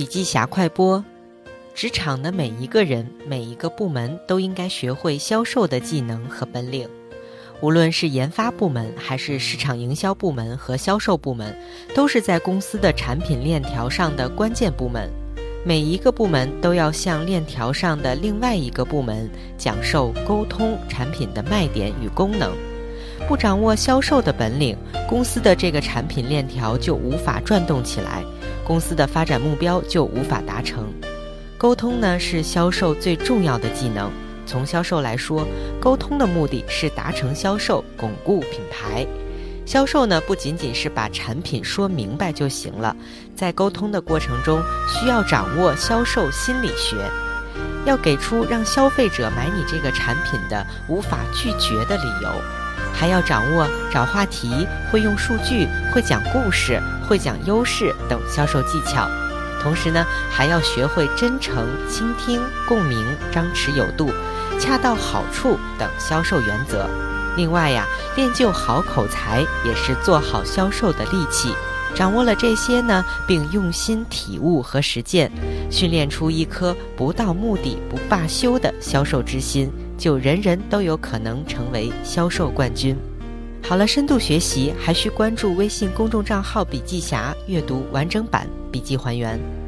笔记侠快播：职场的每一个人、每一个部门都应该学会销售的技能和本领。无论是研发部门，还是市场营销部门和销售部门，都是在公司的产品链条上的关键部门。每一个部门都要向链条上的另外一个部门讲授沟通产品的卖点与功能。不掌握销售的本领，公司的这个产品链条就无法转动起来。公司的发展目标就无法达成。沟通呢是销售最重要的技能。从销售来说，沟通的目的是达成销售，巩固品牌。销售呢不仅仅是把产品说明白就行了，在沟通的过程中需要掌握销售心理学，要给出让消费者买你这个产品的无法拒绝的理由。还要掌握找话题、会用数据、会讲故事、会讲优势等销售技巧，同时呢，还要学会真诚、倾听、共鸣、张弛有度、恰到好处等销售原则。另外呀，练就好口才也是做好销售的利器。掌握了这些呢，并用心体悟和实践，训练出一颗不到目的不罢休的销售之心。就人人都有可能成为销售冠军。好了，深度学习还需关注微信公众账号“笔记侠”，阅读完整版笔记还原。